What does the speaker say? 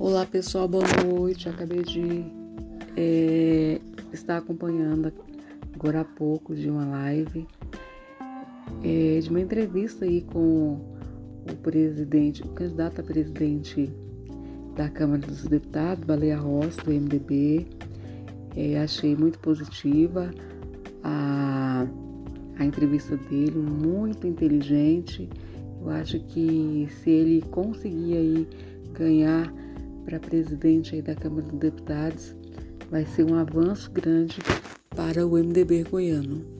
Olá pessoal, boa noite. Acabei de é, estar acompanhando agora há pouco de uma live, é, de uma entrevista aí com o presidente, o candidato a presidente da Câmara dos Deputados, Baleia Rossi, do MDB. É, achei muito positiva a, a entrevista dele, muito inteligente. Eu acho que se ele conseguir aí ganhar para presidente aí da Câmara dos Deputados vai ser um avanço grande para o MDB goiano.